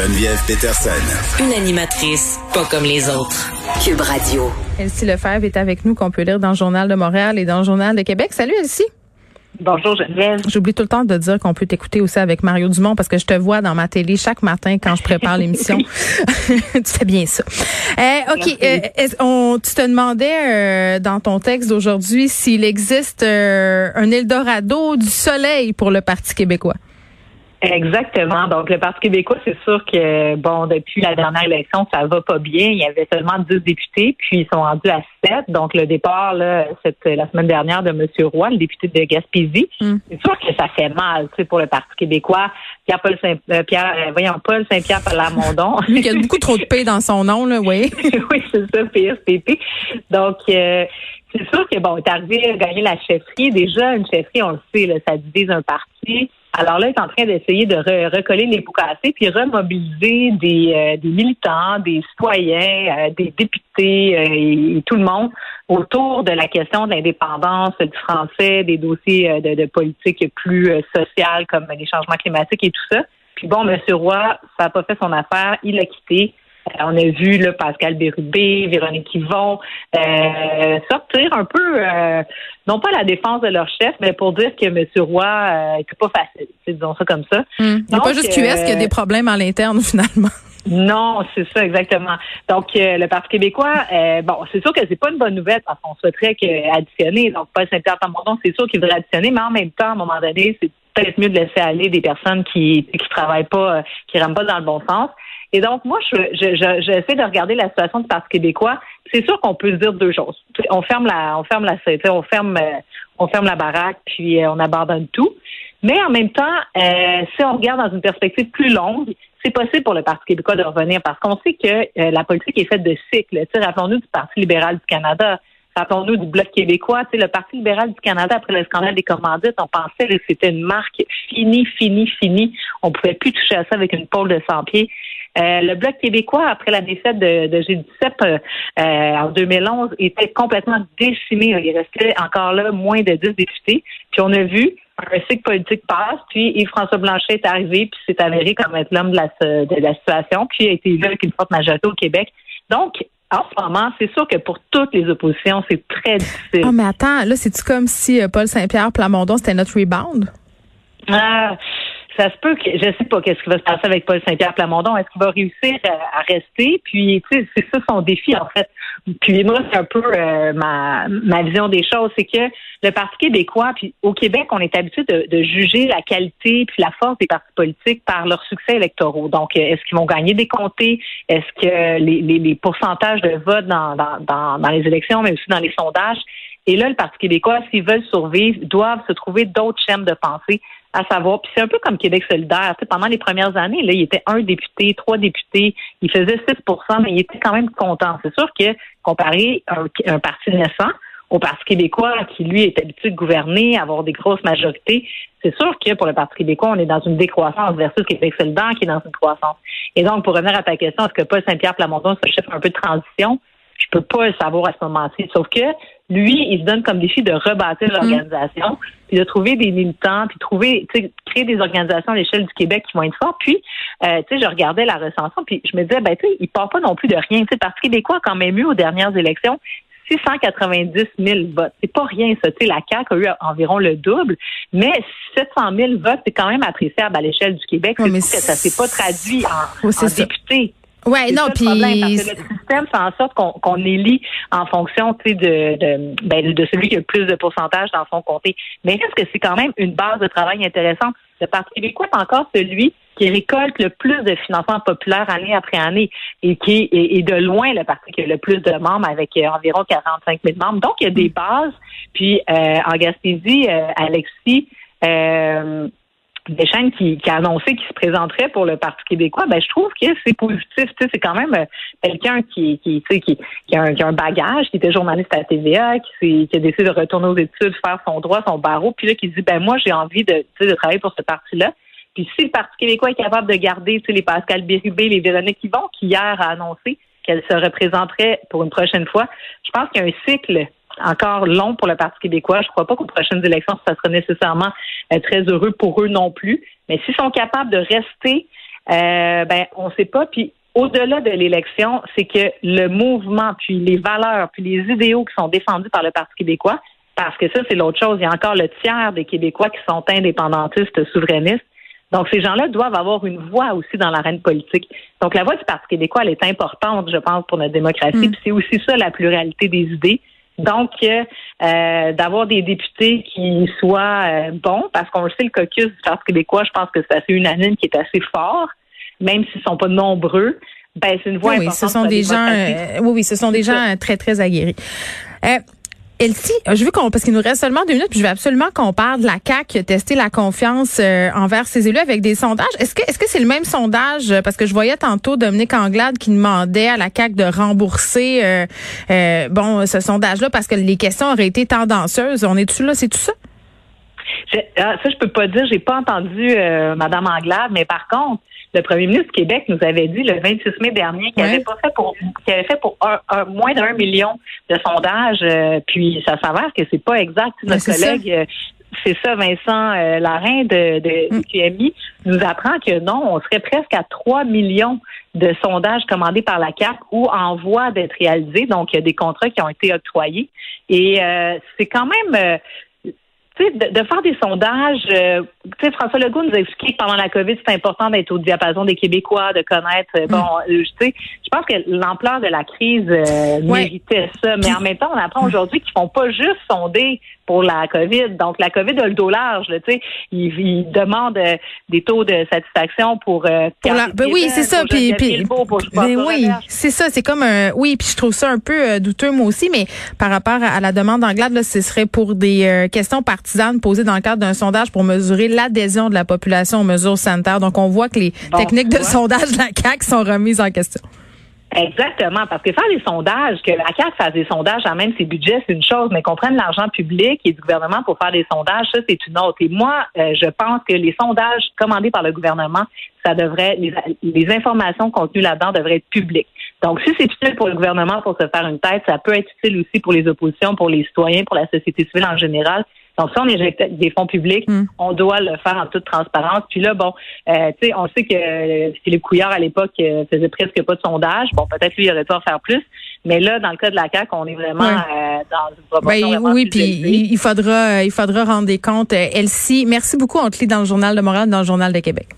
Geneviève Peterson. Une animatrice pas comme les autres. Cube Radio. Elsie Lefebvre est avec nous, qu'on peut lire dans le Journal de Montréal et dans le Journal de Québec. Salut Elsie. Bonjour Geneviève. J'oublie tout le temps de dire qu'on peut t'écouter aussi avec Mario Dumont parce que je te vois dans ma télé chaque matin quand je prépare l'émission. tu fais bien ça. Euh, OK. Euh, on, tu te demandais euh, dans ton texte d'aujourd'hui s'il existe euh, un Eldorado du soleil pour le Parti québécois? Exactement. Donc, le Parti québécois, c'est sûr que, bon, depuis la dernière élection, ça va pas bien. Il y avait seulement 10 députés, puis ils sont rendus à 7. Donc, le départ, là, cette, la semaine dernière de M. Roy, le député de Gaspésie, mm. c'est sûr que ça fait mal, tu sais, pour le Parti québécois. Pierre-Paul Saint, euh, Pierre, euh, voyons, Paul Saint-Pierre Plamondon. Il y a beaucoup trop de P dans son nom, là, oui. oui, c'est ça, PSPP. Donc, euh, c'est sûr que, bon, est arrivé à gagner la chefferie. Déjà, une chefferie, on le sait, là, ça divise un parti. Alors là, il est en train d'essayer de recoller les pots cassés puis remobiliser des, euh, des militants, des citoyens, euh, des députés euh, et, tout le monde autour de la question de l'indépendance du français, des dossiers de, de politique plus sociale comme les changements climatiques et tout ça. Puis bon, M. Roy, ça n'a pas fait son affaire, il a quitté. Euh, on a vu là, Pascal Bérubé, Véronique Yvon euh, sortir un peu, euh, non pas la défense de leur chef, mais pour dire que M. Roy n'était pas facile. Disons ça comme ça. Hum. Il n'y a pas juste QS qui a des problèmes à l'interne, finalement. Non, c'est ça exactement. Donc le Parti québécois, bon, c'est sûr que c'est pas une bonne nouvelle parce qu'on souhaiterait que additionner. Donc Paul Saint-Pierre Plamondon, c'est sûr qu'il voudrait additionner, mais en même temps, à un moment donné, c'est peut-être mieux de laisser aller des personnes qui qui travaillent pas, qui rentrent pas dans le bon sens. Et donc, moi, je, je, j'essaie de regarder la situation du Parti québécois. C'est sûr qu'on peut se dire deux choses. On ferme la, on ferme la, on ferme, euh, on ferme la baraque, puis euh, on abandonne tout. Mais en même temps, euh, si on regarde dans une perspective plus longue, c'est possible pour le Parti québécois de revenir parce qu'on sait que la politique est faite de cycles. Rappelons-nous du Parti libéral du Canada. Rappelons-nous du Bloc québécois. le Parti libéral du Canada, après le scandale des commandites, on pensait que c'était une marque finie, finie, finie. On pouvait plus toucher à ça avec une pôle de 100 pieds. Euh, le Bloc québécois, après la défaite de, de G17 euh, euh, en 2011, était complètement décimé. Il restait encore là moins de 10 députés. Puis on a vu un cycle politique passe, puis Yves-François Blanchet est arrivé, puis s'est avéré comme être l'homme de la, de la situation, puis a été élu avec une forte majorité au Québec. Donc, en ce moment, c'est sûr que pour toutes les oppositions, c'est très difficile. Oh, mais attends, là, c'est-tu comme si Paul Saint-Pierre Plamondon, c'était notre rebound? Ah, ça se peut que je sais pas qu'est-ce qui va se passer avec Paul Saint-Pierre Plamondon. Est-ce qu'il va réussir à, rester? Puis, tu sais, c'est ça son défi, en fait. Puis moi, c'est un peu euh, ma, ma vision des choses. C'est que le Parti québécois, puis au Québec, on est habitué de, juger la qualité puis la force des partis politiques par leurs succès électoraux. Donc, euh, est-ce qu'ils vont gagner des comtés? Est-ce que les, les, pourcentages de vote dans, dans, dans les élections, mais aussi dans les sondages, et là, le Parti québécois, s'ils veulent survivre, doivent se trouver d'autres chaînes de pensée à savoir. Puis c'est un peu comme Québec solidaire. Tu pendant les premières années, là, il était un député, trois députés, il faisait 6% mais il était quand même content. C'est sûr que comparé à un, parti naissant au Parti québécois, qui lui est habitué de gouverner, avoir des grosses majorités, c'est sûr que pour le Parti québécois, on est dans une décroissance versus Québec solidaire qui est dans une croissance. Et donc, pour revenir à ta question, est-ce que Paul Saint-Pierre Plamondon se chef un peu de transition? Je peux pas le savoir à ce moment-ci. Sauf que lui, il se donne comme défi de rebâtir mm. l'organisation, puis de trouver des militants, puis trouver, tu sais, créer des organisations à l'échelle du Québec qui vont être fortes. Puis, euh, tu sais, je regardais la recension, puis je me disais, ben, tu sais, il part pas non plus de rien. Tu sais, Parti québécois a quand même eu aux dernières élections 690 000 votes. C'est pas rien, ça. Tu sais, la CAQ a eu environ le double, mais 700 000 votes, c'est quand même appréciable à l'échelle du Québec. c'est que ça s'est pas traduit en, en députés. Ouais, non, puis le système fait en sorte qu'on qu'on élit en fonction, tu sais, de de, ben, de celui qui a le plus de pourcentage dans son comté. Mais est-ce que c'est quand même une base de travail intéressante? Le Parti québécois est encore celui qui récolte le plus de financement populaire année après année et qui est, de loin le parti qui a le plus de membres avec euh, environ 45 000 membres. Donc, il y a des mm. bases. Puis, euh, en Gaspésie, euh, Alexis, euh, Deschênes qui, qui a annoncé qu'il se présenterait pour le Parti québécois, ben je trouve que c'est positif. C'est quand même euh, quelqu'un qui, qui, qui, a un, qui a un bagage, qui était journaliste à la TVA, qui, a décidé de retourner aux études, faire son droit, son barreau, puis là qui dit ben moi j'ai envie de, de travailler pour ce parti-là. Puis si le Parti québécois est capable de garder les Pascal Bérubé, les Véronique Yvon, qui hier a annoncé qu'elle se représenterait pour une prochaine fois, je pense qu'il y a un cycle encore long pour le Parti québécois. Je ne crois pas qu'aux prochaines élections, ça sera nécessairement euh, très heureux pour eux non plus. Mais s'ils sont capables de rester Euh, ben, on ne sait pas. Puis au-delà de l'élection, c'est que le mouvement, puis les valeurs, puis les idéaux qui sont défendus par le Parti québécois, parce que ça, c'est l'autre chose. Il y a encore le tiers des Québécois qui sont indépendantistes, souverainistes. Donc, ces gens-là doivent avoir une voix aussi dans l'arène politique. Donc, la voix du Parti québécois, elle est importante, je pense, pour notre démocratie. Mm. Puis c'est aussi ça, la pluralité des idées. Donc, euh, d'avoir des députés qui soient euh, bons, parce qu'on le sait, le caucus du Parti québécois, je pense que c'est assez unanime, qui est assez fort, même s'ils sont pas nombreux. Ben, c'est une voix oui, importante. Ce sont des gens, euh, oui, oui, ce sont des gens très, très aguerris. Elsie, je veux qu'on parce qu'il nous reste seulement deux minutes, puis je veux absolument qu'on parle de la CAC qui a testé la confiance euh, envers ses élus avec des sondages. Est-ce que est-ce que c'est le même sondage? Parce que je voyais tantôt Dominique Anglade qui demandait à la CAC de rembourser euh, euh, bon ce sondage-là parce que les questions auraient été tendancieuses. On est dessus là, c'est tout ça? Ah, ça, je peux pas dire. J'ai pas entendu Madame Anglade, mais par contre, le premier ministre du Québec nous avait dit le 26 mai dernier qu'il avait pas fait pour qu'il avait fait pour un, moins d'un million de sondages. Euh, puis ça s'avère que c'est pas exact. Notre collègue euh, c'est ça, Vincent euh, Larin de, de mm. QMI nous apprend que non, on serait presque à 3 millions de sondages commandés par la CAP ou en voie d'être réalisés. Donc, il y a des contrats qui ont été octroyés. Et c'est quand même de, faire des sondages, euh, tu sais, François Legault nous a expliqué que pendant la COVID, c'est important d'être au diapason des Québécois, de connaître. Euh, bon, mm. euh, tu sais, je pense que l'ampleur de la crise méritait ça, mais en même temps, on apprend aujourd'hui qu'ils font pas juste sonder pour la COVID. Donc, la COVID a le dos large, tu sais. Ils, demandent des taux de satisfaction pour. ben oui, c'est ça. Puis, puis ben oui, c'est ça. C'est comme un. Oui, puis je trouve ça un peu douteux moi aussi, mais par rapport à, la demande d'Anglade, là, ce serait pour des questions particulières posée dans le cadre d'un sondage pour mesurer l'adhésion de la population aux mesures sanitaires. Donc, on voit que les techniques de sondage de la CAQ sont remises en question. Exactement, parce que faire des sondages, que la CAQ fasse des sondages, même ses budgets, c'est une chose, mais qu'on prenne l'argent public et du gouvernement pour faire des sondages, ça, c'est une autre. Et moi, euh, je pense que les sondages commandés par le gouvernement, ça devrait, les, les informations contenues là-dedans devraient être publiques. Donc, si c'est utile pour le gouvernement pour se faire une tête, ça peut être utile aussi pour les oppositions, pour les citoyens, pour la société civile en général. Donc, si on éjecte des fonds publics, hmm. on doit le faire en toute transparence. Puis là, bon, euh, tu sais, on sait que euh, Philippe Couillard, à l'époque, euh, faisait presque pas de sondage. Bon, peut-être lui, il aurait dû en faire plus. Mais là, dans le cas de la CAQ, on est vraiment dans une proportion ben, Oui, puis il faudra, il faudra rendre des comptes. Elsie, merci beaucoup. On te lit dans le Journal de Montréal, dans le Journal de Québec.